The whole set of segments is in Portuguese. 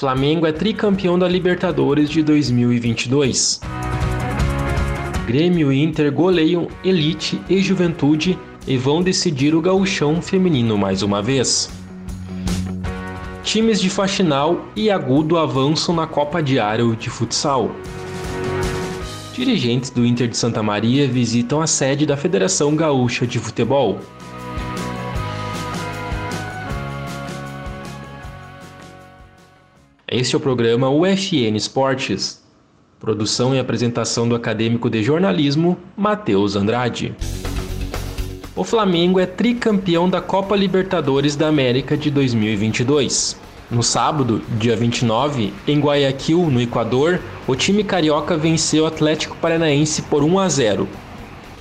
Flamengo é tricampeão da Libertadores de 2022. Grêmio e Inter goleiam Elite e Juventude e vão decidir o gauchão feminino mais uma vez. Times de Faxinal e Agudo avançam na Copa Diário de Futsal. Dirigentes do Inter de Santa Maria visitam a sede da Federação Gaúcha de Futebol. Este é o programa UFN Esportes. Produção e apresentação do acadêmico de jornalismo Matheus Andrade. O Flamengo é tricampeão da Copa Libertadores da América de 2022. No sábado, dia 29, em Guayaquil, no Equador, o time carioca venceu o Atlético Paranaense por 1 a 0.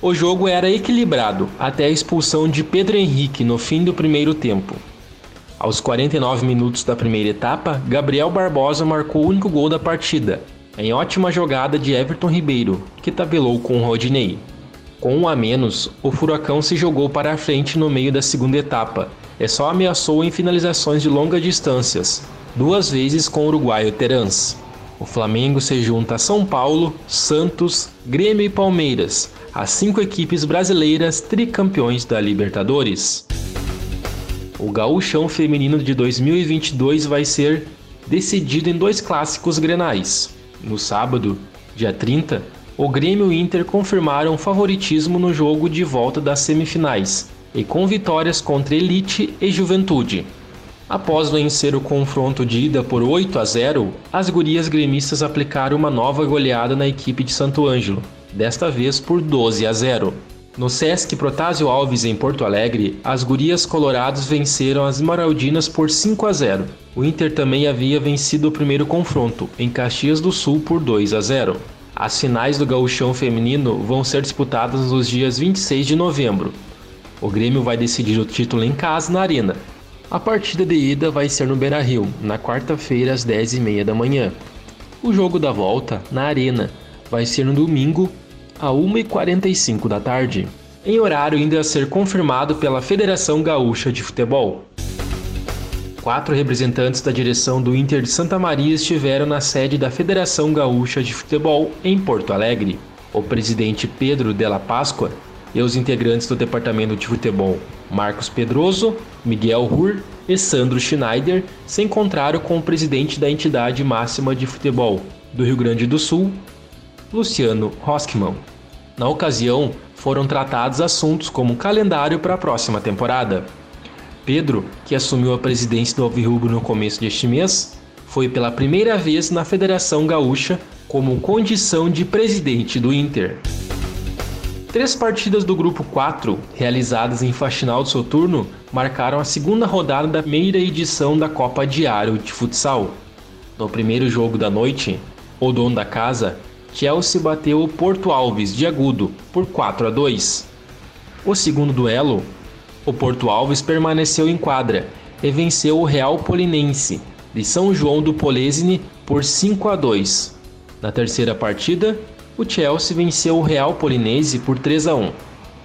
O jogo era equilibrado até a expulsão de Pedro Henrique no fim do primeiro tempo. Aos 49 minutos da primeira etapa, Gabriel Barbosa marcou o único gol da partida, em ótima jogada de Everton Ribeiro, que tabelou com Rodinei. Com um a menos, o Furacão se jogou para a frente no meio da segunda etapa e só ameaçou em finalizações de longas distâncias, duas vezes com o uruguaio Terans. O Flamengo se junta a São Paulo, Santos, Grêmio e Palmeiras, as cinco equipes brasileiras tricampeões da Libertadores. O Gauchão Feminino de 2022 vai ser decidido em dois clássicos grenais. No sábado, dia 30, o Grêmio e o Inter confirmaram favoritismo no jogo de volta das semifinais, e com vitórias contra Elite e Juventude. Após vencer o confronto de ida por 8 a 0, as gurias gremistas aplicaram uma nova goleada na equipe de Santo Ângelo, desta vez por 12 a 0. No Sesc Protásio Alves em Porto Alegre, as gurias colorados venceram as Esmeraldinas por 5 a 0. O Inter também havia vencido o primeiro confronto, em Caxias do Sul por 2 a 0. As finais do gauchão feminino vão ser disputadas nos dias 26 de novembro, o Grêmio vai decidir o título em casa na Arena. A partida de ida vai ser no Beira-Rio, na quarta-feira às 10h30 da manhã. O jogo da volta, na Arena, vai ser no domingo, a 1h45 da tarde, em horário ainda a ser confirmado pela Federação Gaúcha de Futebol. Quatro representantes da direção do Inter de Santa Maria estiveram na sede da Federação Gaúcha de Futebol em Porto Alegre. O presidente Pedro Della Páscoa e os integrantes do departamento de futebol Marcos Pedroso, Miguel Hur e Sandro Schneider se encontraram com o presidente da entidade máxima de futebol do Rio Grande do Sul, Luciano Roskman. Na ocasião, foram tratados assuntos como calendário para a próxima temporada. Pedro, que assumiu a presidência do Alvirrubro no começo deste mês, foi pela primeira vez na Federação Gaúcha como condição de presidente do Inter. Três partidas do grupo 4, realizadas em Faxinal do Soturno, marcaram a segunda rodada da primeira edição da Copa Diário de Futsal. No primeiro jogo da noite, o dono da casa, Chelsea bateu o Porto Alves de Agudo por 4 a 2. O segundo duelo, o Porto Alves permaneceu em quadra e venceu o Real Polinense de São João do Polesine por 5 a 2. Na terceira partida, o Chelsea venceu o Real Polinese por 3 a 1.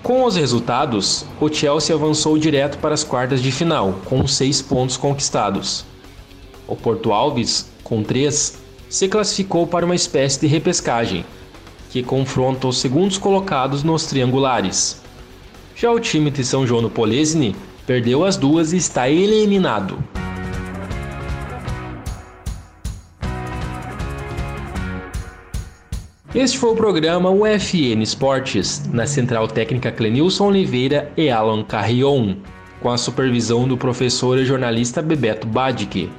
Com os resultados, o Chelsea avançou direto para as quartas de final, com seis pontos conquistados. O Porto Alves, com três, se classificou para uma espécie de repescagem, que confronta os segundos colocados nos triangulares. Já o time de São João no Polesine perdeu as duas e está eliminado. Este foi o programa UFN Esportes, na Central Técnica Clenilson Oliveira e Alan Carrion, com a supervisão do professor e jornalista Bebeto Badic.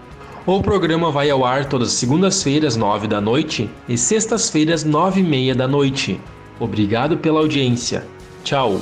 O programa vai ao ar todas as segundas-feiras, 9 da noite, e sextas-feiras, 9 e meia da noite. Obrigado pela audiência. Tchau!